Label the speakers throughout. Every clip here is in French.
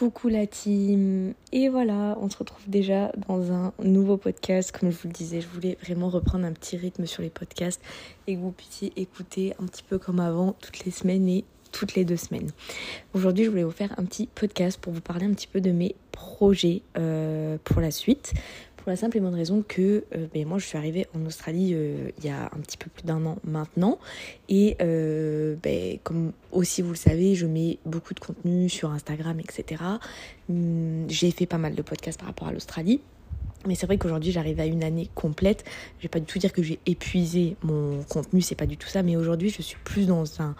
Speaker 1: Coucou la team Et voilà, on se retrouve déjà dans un nouveau podcast. Comme je vous le disais, je voulais vraiment reprendre un petit rythme sur les podcasts et que vous puissiez écouter un petit peu comme avant toutes les semaines et toutes les deux semaines. Aujourd'hui, je voulais vous faire un petit podcast pour vous parler un petit peu de mes projets euh, pour la suite. Pour la simple et bonne raison que euh, ben, moi je suis arrivée en Australie euh, il y a un petit peu plus d'un an maintenant. Et euh, ben, comme aussi vous le savez, je mets beaucoup de contenu sur Instagram, etc. Hum, j'ai fait pas mal de podcasts par rapport à l'Australie. Mais c'est vrai qu'aujourd'hui j'arrive à une année complète. Je vais pas du tout dire que j'ai épuisé mon contenu, c'est pas du tout ça. Mais aujourd'hui je suis plus dans un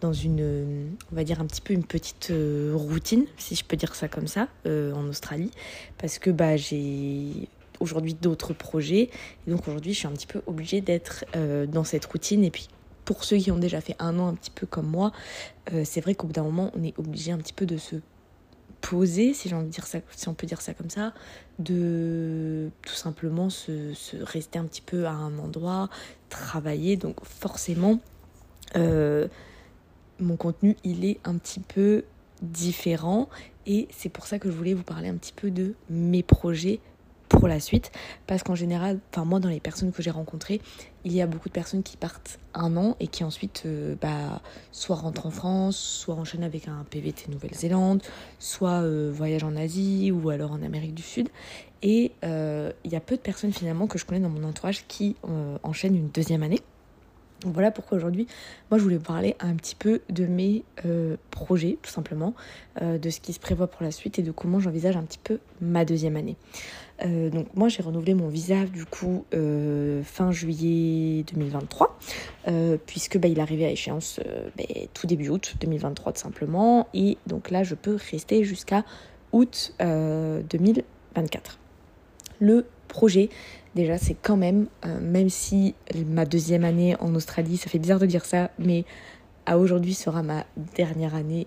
Speaker 1: dans une, on va dire un petit peu une petite routine, si je peux dire ça comme ça, en Australie, parce que bah j'ai aujourd'hui d'autres projets. Et donc aujourd'hui, je suis un petit peu obligée d'être euh, dans cette routine. Et puis pour ceux qui ont déjà fait un an un petit peu comme moi, euh, c'est vrai qu'au bout d'un moment, on est obligé un petit peu de se poser, si j'ai envie de dire ça, si on peut dire ça comme ça, de tout simplement se, rester un petit peu à un endroit, travailler. Donc forcément, euh, mon contenu, il est un petit peu différent et c'est pour ça que je voulais vous parler un petit peu de mes projets pour la suite. Parce qu'en général, enfin moi dans les personnes que j'ai rencontrées, il y a beaucoup de personnes qui partent un an et qui ensuite euh, bah, soit rentrent en France, soit enchaînent avec un PVT Nouvelle-Zélande, soit euh, voyagent en Asie ou alors en Amérique du Sud. Et euh, il y a peu de personnes finalement que je connais dans mon entourage qui enchaînent une deuxième année. Voilà pourquoi aujourd'hui, moi je voulais vous parler un petit peu de mes projets, tout simplement, de ce qui se prévoit pour la suite et de comment j'envisage un petit peu ma deuxième année. Euh, donc moi j'ai renouvelé mon visa du coup euh, fin juillet 2023 euh, puisque bah, il arrivait à échéance bah, tout début août 2023 tout simplement et donc là je peux rester jusqu'à août 2024. Le projet déjà c'est quand même même si ma deuxième année en Australie ça fait bizarre de dire ça mais à aujourd'hui sera ma dernière année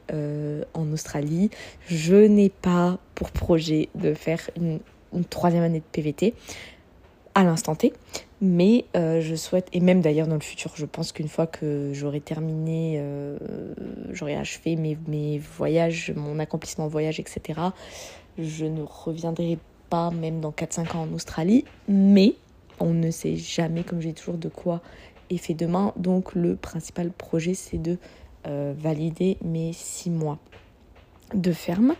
Speaker 1: en Australie. Je n'ai pas pour projet de faire une troisième année de PVT à l'instant T. Mais euh, je souhaite, et même d'ailleurs dans le futur, je pense qu'une fois que j'aurai terminé, euh, j'aurai achevé mes, mes voyages, mon accomplissement voyage, etc., je ne reviendrai pas même dans 4-5 ans en Australie. Mais on ne sait jamais, comme j'ai toujours, de quoi est fait demain. Donc le principal projet, c'est de euh, valider mes 6 mois de ferme.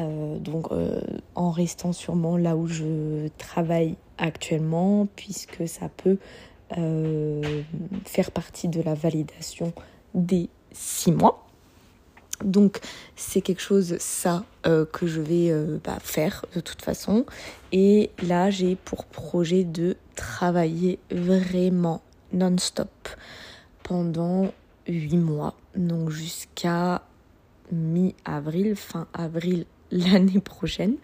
Speaker 1: Euh, donc euh, en restant sûrement là où je travaille actuellement, puisque ça peut faire partie de la validation des six mois. Donc c'est quelque chose ça que je vais bah, faire de toute façon. Et là j'ai pour projet de travailler vraiment non-stop pendant huit mois. Donc jusqu'à mi-avril, fin avril l'année prochaine,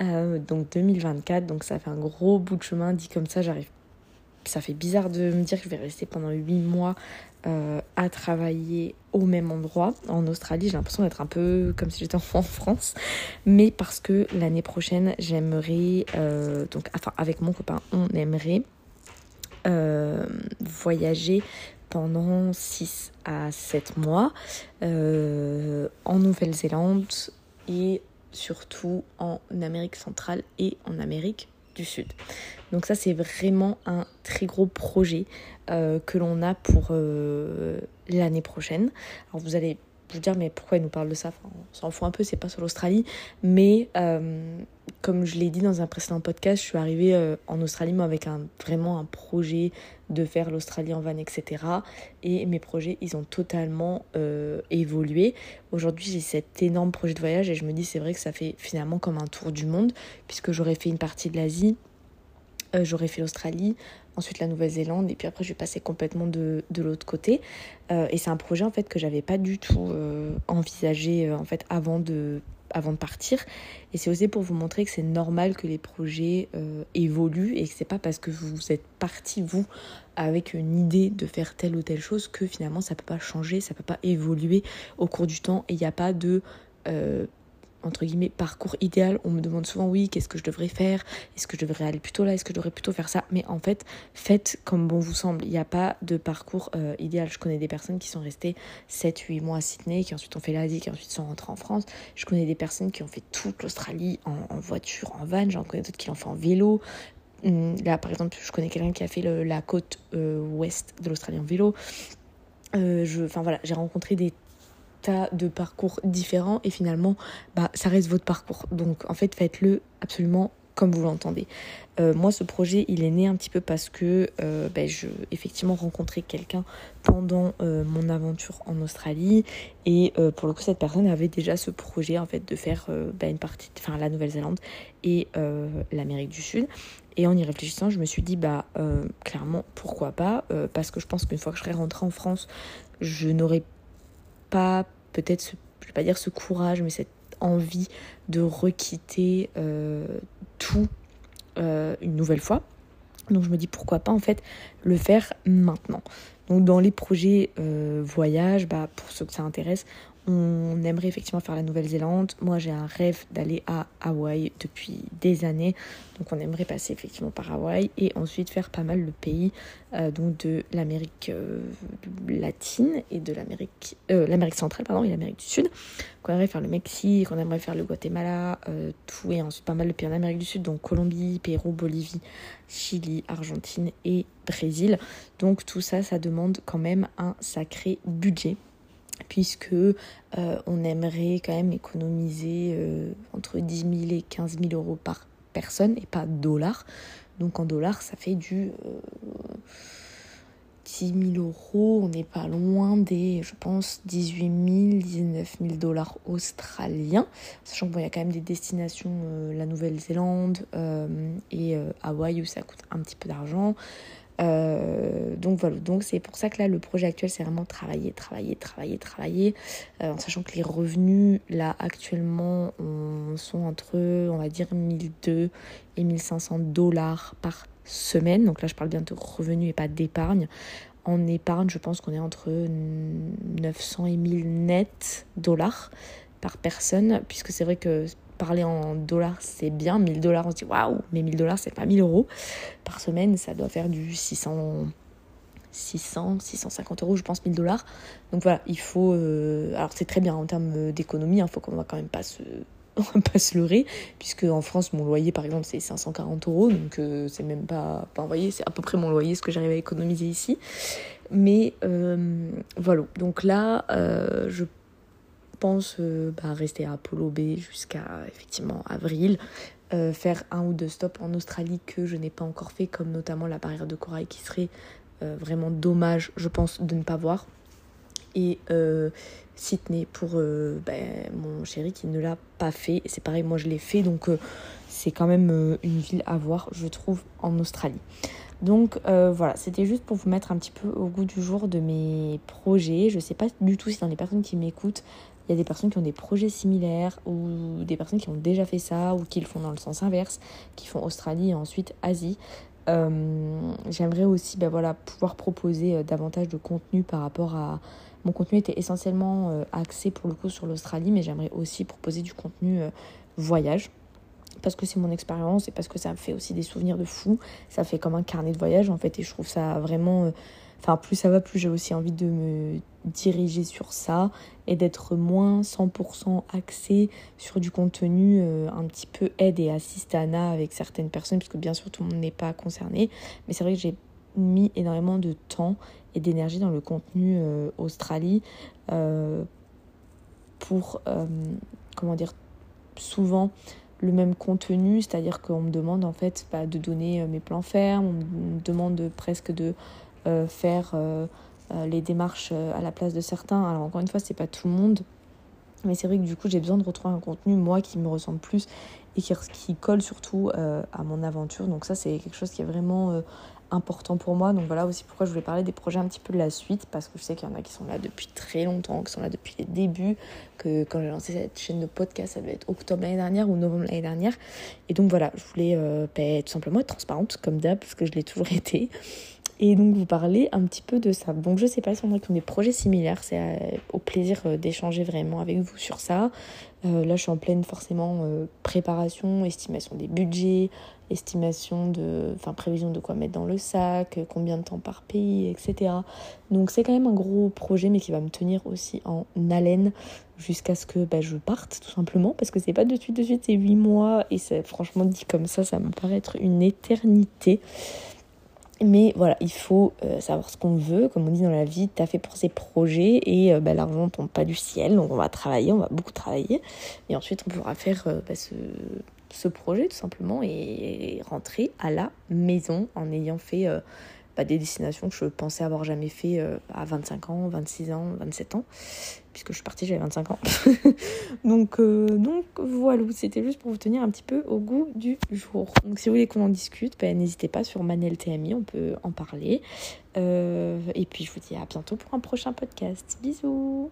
Speaker 1: euh, donc 2024. Donc ça fait un gros bout de chemin. Dit comme ça, j'arrive. Ça fait bizarre de me dire que je vais rester pendant 8 mois euh, à travailler au même endroit. En Australie, j'ai l'impression d'être un peu comme si j'étais en France. Mais parce que l'année prochaine, j'aimerais, euh, donc enfin avec mon copain, on aimerait voyager pendant 6 à 7 mois en Nouvelle-Zélande et surtout en Amérique centrale et en Amérique Sud. Donc ça c'est vraiment un très gros projet euh, que l'on a pour euh, l'année prochaine. Alors vous allez vous dire mais pourquoi il nous parle de ça? On s'en fout un peu, c'est pas sur l'Australie. Mais euh, comme je l'ai dit dans un précédent podcast, je suis arrivée euh, en Australie moi, avec vraiment un projet de faire l'Australie en van, etc. Et mes projets, ils ont totalement euh, évolué. Aujourd'hui, j'ai cet énorme projet de voyage et je me dis, c'est vrai que ça fait finalement comme un tour du monde, puisque j'aurais fait une partie de l'Asie, j'aurais fait l'Australie, ensuite la Nouvelle-Zélande et puis après je vais passer complètement de, de l'autre côté euh, et c'est un projet en fait que j'avais pas du tout euh, envisagé euh, en fait avant de avant de partir. Et c'est aussi pour vous montrer que c'est normal que les projets évoluent et que c'est pas parce que vous êtes parti vous avec une idée de faire telle ou telle chose que finalement ça peut pas changer ça peut pas évoluer au cours du temps. Et il n'y a pas de entre guillemets parcours idéal. On me demande souvent oui, qu'est-ce que je devrais faire? Est-ce que je devrais aller plutôt là? Est-ce que je devrais plutôt faire ça? Mais en fait, faites comme bon vous semble. Il n'y a pas de parcours euh, idéal. Je connais des personnes qui sont restées 7-8 mois à Sydney, qui ensuite ont fait l'Asie, qui ensuite sont rentrées en France. Je connais des personnes qui ont fait toute l'Australie en, voiture, en van. J'en connais d'autres qui l'ont fait en vélo. Hum, là, par exemple, je connais quelqu'un qui a fait la côte euh, ouest de l'Australie en vélo. Euh, enfin voilà, j'ai rencontré des tas de parcours différents et finalement, bah, ça reste votre parcours. Donc en fait, faites-le absolument comme vous l'entendez. Euh, moi, ce projet, il est né un petit peu parce que euh, ben, je effectivement rencontré quelqu'un pendant euh, mon aventure en Australie et pour le coup, cette personne avait déjà ce projet en fait de faire ben, une partie, enfin la Nouvelle-Zélande et l'Amérique du Sud. Et en y réfléchissant, je me suis dit bah clairement pourquoi pas parce que je pense qu'une fois que je serai rentrée en France, je n'aurai pas peut-être, je vais pas dire ce courage, mais cette envie de requitter euh, tout euh, une nouvelle fois. Donc je me dis pourquoi pas en fait le faire maintenant. Donc dans les projets euh, voyage, bah, pour ceux que ça intéresse, on aimerait effectivement faire la Nouvelle-Zélande. Moi, j'ai un rêve d'aller à Hawaï depuis des années. Donc, on aimerait passer effectivement par Hawaï et ensuite faire pas mal de pays euh, donc de l'Amérique euh, latine et de l'Amérique euh, l'Amérique centrale pardon et l'Amérique du Sud. on aimerait faire le Mexique, on aimerait faire le Guatemala, tout et ensuite pas mal de pays en Amérique du Sud, donc Colombie, Pérou, Bolivie, Chili, Argentine et Brésil. Donc tout ça, ça demande quand même un sacré budget puisque euh, on aimerait quand même économiser euh, entre 10 000 et 15 000 euros par personne et pas dollars. Donc en dollars, ça fait du 10 euh, 000 euros. On n'est pas loin des, je pense, 18 000, 19 000 dollars australiens. Sachant qu'il y a quand même des destinations, la Nouvelle-Zélande et Hawaï où ça coûte un petit peu d'argent. Euh, donc voilà, donc c'est pour ça que là le projet actuel c'est vraiment travailler, travailler, travailler, travailler, euh, en sachant que les revenus là actuellement sont entre on va dire 1200 et 1500 dollars par semaine. Donc là je parle bien de revenus et pas d'épargne. En épargne, je pense qu'on est entre 900 et 1000 net dollars par personne, puisque c'est vrai que parler en dollars, c'est bien. 1000 dollars, on se dit waouh, mais 1000 dollars, c'est pas 1000 euros. Par semaine, ça doit faire du 600, 600, 650 euros, je pense, 1000 dollars. Donc voilà, il faut. Euh, alors c'est très bien en termes d'économie, il hein, faut qu'on va quand même pas se. pas se leurrer, puisque en France, mon loyer par exemple, c'est 540 euros, donc euh, c'est même pas. Enfin, vous voyez, c'est à peu près mon loyer, ce que j'arrive à économiser ici. Mais euh, voilà, donc là, je pense euh, bah, rester à Apollo B jusqu'à effectivement avril. Euh, faire un ou deux stops en Australie que je n'ai pas encore fait, comme notamment la barrière de corail qui serait euh, vraiment dommage, je pense, de ne pas voir. Et Sydney pour ben, mon chéri qui ne l'a pas fait. C'est pareil, moi je l'ai fait, donc c'est quand même une ville à voir, je trouve, en Australie. Donc voilà, c'était juste pour vous mettre un petit peu au goût du jour de mes projets. Je sais pas du tout si dans les personnes qui m'écoutent, il y a des personnes qui ont des projets similaires ou des personnes qui ont déjà fait ça ou qui le font dans le sens inverse, qui font Australie et ensuite Asie. Euh, j'aimerais aussi ben voilà, pouvoir proposer euh, davantage de contenu par rapport à... Mon contenu était essentiellement euh, axé pour le coup sur l'Australie, mais j'aimerais aussi proposer du contenu voyage parce que c'est mon expérience et parce que ça me fait aussi des souvenirs de fou. Ça fait comme un carnet de voyage en fait et je trouve ça vraiment Enfin, plus ça va, plus j'ai aussi envie de me diriger sur ça et d'être moins 100% axé sur du contenu euh, un petit peu aide et assistana avec certaines personnes, puisque bien sûr tout le monde n'est pas concerné. Mais c'est vrai que j'ai mis énormément de temps et d'énergie dans le contenu euh, Australie euh, pour, comment dire, souvent le même contenu, c'est-à-dire qu'on me demande en fait bah, de donner mes plans fermes, on me demande presque de faire euh, euh, les démarches à la place de certains. Alors encore une fois, c'est pas tout le monde. Mais c'est vrai que du coup, j'ai besoin de retrouver un contenu, moi, qui me ressemble plus et qui, colle surtout à mon aventure. Donc ça, c'est quelque chose qui est vraiment important pour moi. Donc voilà aussi pourquoi je voulais parler des projets un petit peu de la suite, parce que je sais qu'il y en a qui sont là depuis très longtemps, qui sont là depuis les débuts, que quand j'ai lancé cette chaîne de podcast, ça devait être octobre l'année dernière ou novembre l'année dernière. Et donc voilà, je voulais bah, tout simplement être transparente, comme d'hab, parce que je l'ai toujours été et donc vous parler un petit peu de ça. Donc je sais pas si on a des projets similaires, c'est euh, au plaisir euh, d'échanger vraiment avec vous sur ça. Euh, là je suis en pleine forcément préparation, estimation des budgets, estimation de, enfin prévision de quoi mettre dans le sac, combien de temps par pays, etc. Donc c'est quand même un gros projet mais qui va me tenir aussi en haleine jusqu'à ce que bah, je parte tout simplement parce que c'est pas de suite de suite, c'est 8 mois et franchement dit comme ça, ça me paraît être une éternité. Mais voilà, il faut euh, savoir ce qu'on veut. Comme on dit dans la vie, tu as fait pour ces projets et euh, bah, l'argent ne tombe pas du ciel. Donc on va travailler, on va beaucoup travailler. Et ensuite, on pourra faire euh, bah, ce, projet tout simplement et rentrer à la maison en ayant fait des destinations que je pensais avoir jamais fait euh, à 25 ans, 26 ans, 27 ans, puisque je suis partie, j'avais 25 ans. donc, euh, donc voilà, c'était juste pour vous tenir un petit peu au goût du jour. Donc si vous voulez qu'on en discute, ben, n'hésitez pas sur Manel TMI, on peut en parler. Euh, et puis je vous dis à bientôt pour un prochain podcast. Bisous